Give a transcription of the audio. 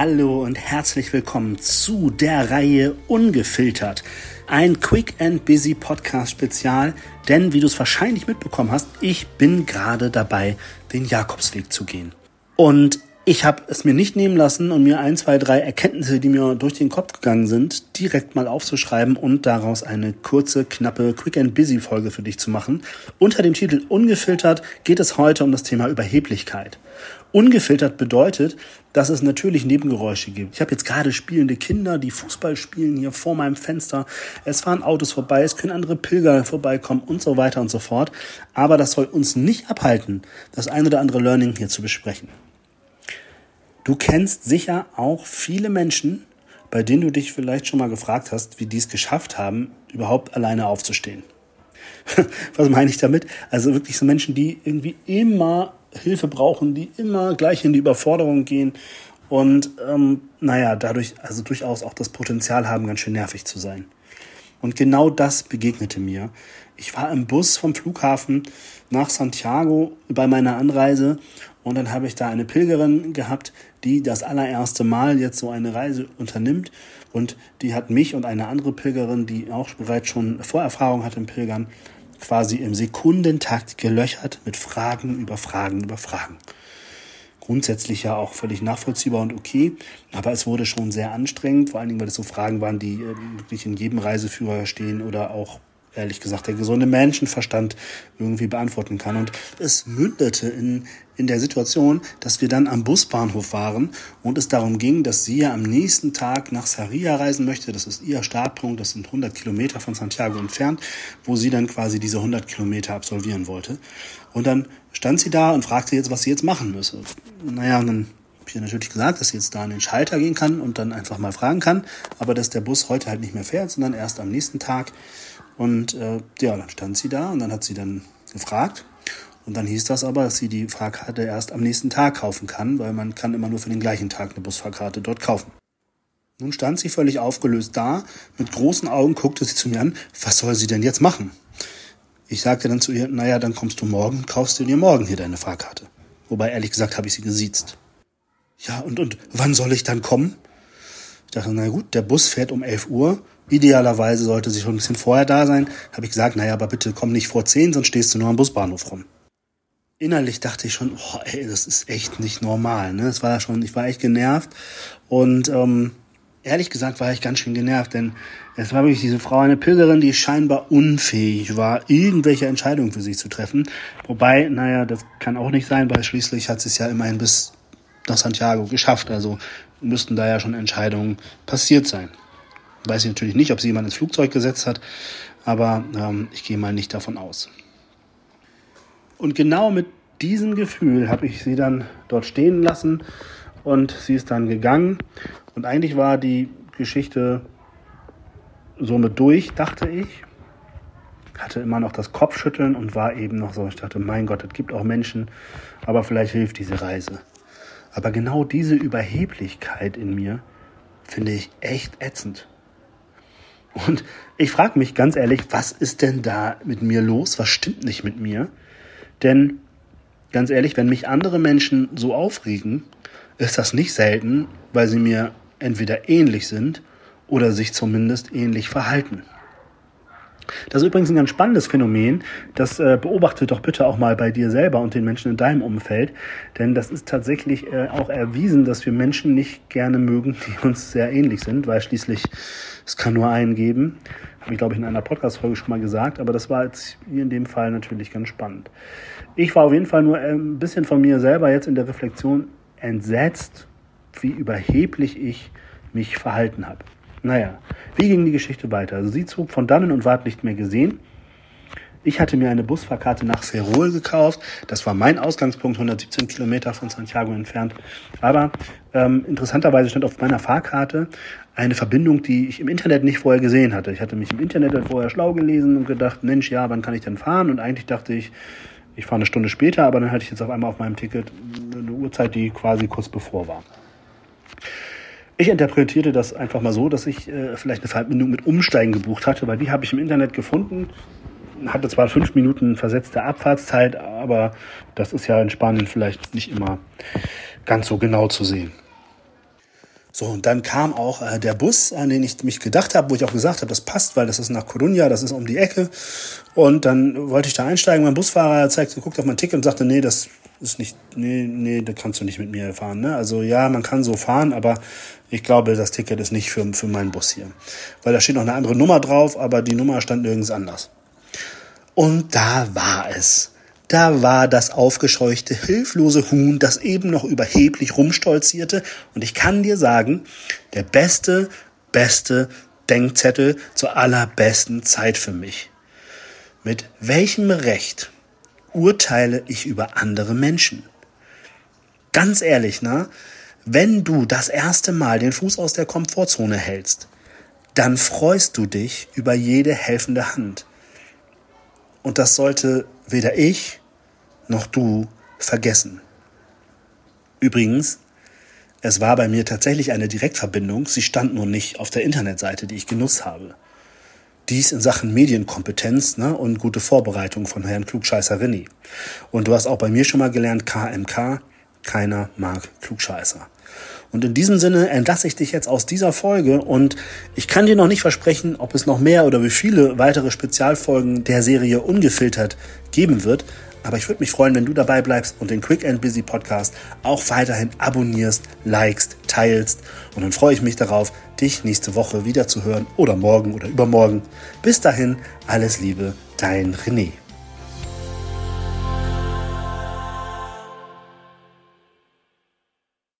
Hallo und herzlich willkommen zu der Reihe Ungefiltert. Ein Quick and Busy Podcast Spezial, denn wie du es wahrscheinlich mitbekommen hast, ich bin gerade dabei, den Jakobsweg zu gehen. Und ich habe es mir nicht nehmen lassen und mir ein, zwei, drei Erkenntnisse, die mir durch den Kopf gegangen sind, direkt mal aufzuschreiben und daraus eine kurze, knappe Quick and Busy Folge für dich zu machen. Unter dem Titel Ungefiltert geht es heute um das Thema Überheblichkeit. Ungefiltert bedeutet, dass es natürlich Nebengeräusche gibt. Ich habe jetzt gerade spielende Kinder, die Fußball spielen hier vor meinem Fenster. Es fahren Autos vorbei, es können andere Pilger vorbeikommen und so weiter und so fort. Aber das soll uns nicht abhalten, das ein oder andere Learning hier zu besprechen. Du kennst sicher auch viele Menschen, bei denen du dich vielleicht schon mal gefragt hast, wie die es geschafft haben, überhaupt alleine aufzustehen. Was meine ich damit? Also wirklich so Menschen, die irgendwie immer Hilfe brauchen, die immer gleich in die Überforderung gehen und ähm, naja, dadurch also durchaus auch das Potenzial haben, ganz schön nervig zu sein. Und genau das begegnete mir. Ich war im Bus vom Flughafen nach Santiago bei meiner Anreise und dann habe ich da eine Pilgerin gehabt, die das allererste Mal jetzt so eine Reise unternimmt. Und die hat mich und eine andere Pilgerin, die auch bereits schon Vorerfahrung hat im Pilgern, quasi im Sekundentakt gelöchert mit Fragen über Fragen über Fragen. Grundsätzlich ja auch völlig nachvollziehbar und okay, aber es wurde schon sehr anstrengend, vor allen Dingen, weil es so Fragen waren, die äh, wirklich in jedem Reiseführer stehen oder auch ehrlich gesagt der gesunde Menschenverstand irgendwie beantworten kann. Und es mündete in, in der Situation, dass wir dann am Busbahnhof waren und es darum ging, dass sie ja am nächsten Tag nach Saria reisen möchte. Das ist ihr Startpunkt, das sind 100 Kilometer von Santiago entfernt, wo sie dann quasi diese 100 Kilometer absolvieren wollte. Und dann stand sie da und fragte jetzt, was sie jetzt machen müsse. Naja, und dann habe ich ihr natürlich gesagt, dass sie jetzt da an den Schalter gehen kann und dann einfach mal fragen kann, aber dass der Bus heute halt nicht mehr fährt, sondern erst am nächsten Tag. Und äh, ja, dann stand sie da und dann hat sie dann gefragt. Und dann hieß das aber, dass sie die Fahrkarte erst am nächsten Tag kaufen kann, weil man kann immer nur für den gleichen Tag eine Busfahrkarte dort kaufen. Nun stand sie völlig aufgelöst da, mit großen Augen guckte sie zu mir an, was soll sie denn jetzt machen? Ich sagte dann zu ihr, naja, dann kommst du morgen, kaufst du dir morgen hier deine Fahrkarte. Wobei, ehrlich gesagt, habe ich sie gesiezt. Ja, und, und wann soll ich dann kommen? Ich dachte, na gut, der Bus fährt um 11 Uhr, Idealerweise sollte sie schon ein bisschen vorher da sein. Habe ich gesagt, naja, aber bitte komm nicht vor zehn, sonst stehst du nur am Busbahnhof rum. Innerlich dachte ich schon, oh, ey, das ist echt nicht normal. Ne? Das war schon, ich war echt genervt. Und ähm, ehrlich gesagt war ich ganz schön genervt, denn es war wirklich diese Frau, eine Pilgerin, die scheinbar unfähig war, irgendwelche Entscheidungen für sich zu treffen. Wobei, naja, das kann auch nicht sein, weil schließlich hat sie es ja immerhin bis nach Santiago geschafft. Also müssten da ja schon Entscheidungen passiert sein. Weiß ich natürlich nicht, ob sie jemand ins Flugzeug gesetzt hat, aber ähm, ich gehe mal nicht davon aus. Und genau mit diesem Gefühl habe ich sie dann dort stehen lassen und sie ist dann gegangen. Und eigentlich war die Geschichte somit durch, dachte ich. Hatte immer noch das Kopfschütteln und war eben noch so, ich dachte, mein Gott, es gibt auch Menschen, aber vielleicht hilft diese Reise. Aber genau diese Überheblichkeit in mir finde ich echt ätzend. Und ich frage mich ganz ehrlich, was ist denn da mit mir los? Was stimmt nicht mit mir? Denn ganz ehrlich, wenn mich andere Menschen so aufregen, ist das nicht selten, weil sie mir entweder ähnlich sind oder sich zumindest ähnlich verhalten. Das ist übrigens ein ganz spannendes Phänomen. Das äh, beobachte doch bitte auch mal bei dir selber und den Menschen in deinem Umfeld. Denn das ist tatsächlich äh, auch erwiesen, dass wir Menschen nicht gerne mögen, die uns sehr ähnlich sind, weil schließlich es kann nur einen geben. Habe ich, glaube ich, in einer Podcast-Folge schon mal gesagt. Aber das war jetzt hier in dem Fall natürlich ganz spannend. Ich war auf jeden Fall nur äh, ein bisschen von mir selber jetzt in der Reflexion entsetzt, wie überheblich ich mich verhalten habe. Naja, wie ging die Geschichte weiter? Also sie zog von dannen und ward nicht mehr gesehen. Ich hatte mir eine Busfahrkarte nach Ferrol gekauft. Das war mein Ausgangspunkt, 117 Kilometer von Santiago entfernt. Aber ähm, interessanterweise stand auf meiner Fahrkarte eine Verbindung, die ich im Internet nicht vorher gesehen hatte. Ich hatte mich im Internet vorher schlau gelesen und gedacht, Mensch, ja, wann kann ich denn fahren? Und eigentlich dachte ich, ich fahre eine Stunde später, aber dann hatte ich jetzt auf einmal auf meinem Ticket eine Uhrzeit, die quasi kurz bevor war. Ich interpretierte das einfach mal so, dass ich äh, vielleicht eine Verbindung mit Umsteigen gebucht hatte, weil die habe ich im Internet gefunden. Hatte zwar fünf Minuten versetzte Abfahrtszeit, aber das ist ja in Spanien vielleicht nicht immer ganz so genau zu sehen. So, und dann kam auch äh, der Bus, an den ich mich gedacht habe, wo ich auch gesagt habe, das passt, weil das ist nach Coruña, das ist um die Ecke. Und dann wollte ich da einsteigen. Mein Busfahrer zeigte, guckt auf mein Ticket und sagte, nee, das ist nicht, nee, nee, da kannst du nicht mit mir fahren. Ne? Also ja, man kann so fahren, aber ich glaube, das Ticket ist nicht für, für meinen Bus hier. Weil da steht noch eine andere Nummer drauf, aber die Nummer stand nirgends anders. Und da war es. Da war das aufgescheuchte, hilflose Huhn, das eben noch überheblich rumstolzierte. Und ich kann dir sagen, der beste, beste Denkzettel zur allerbesten Zeit für mich. Mit welchem Recht urteile ich über andere Menschen? Ganz ehrlich, ne? Wenn du das erste Mal den Fuß aus der Komfortzone hältst, dann freust du dich über jede helfende Hand. Und das sollte weder ich noch du vergessen. Übrigens, es war bei mir tatsächlich eine Direktverbindung, sie stand nur nicht auf der Internetseite, die ich genutzt habe. Dies in Sachen Medienkompetenz ne, und gute Vorbereitung von Herrn Klugscheißer René. Und du hast auch bei mir schon mal gelernt, KMK, keiner mag Klugscheißer. Und in diesem Sinne entlasse ich dich jetzt aus dieser Folge und ich kann dir noch nicht versprechen, ob es noch mehr oder wie viele weitere Spezialfolgen der Serie ungefiltert geben wird. Aber ich würde mich freuen, wenn du dabei bleibst und den Quick and Busy Podcast auch weiterhin abonnierst, likest, teilst. Und dann freue ich mich darauf, dich nächste Woche wieder zu hören oder morgen oder übermorgen. Bis dahin, alles Liebe, dein René.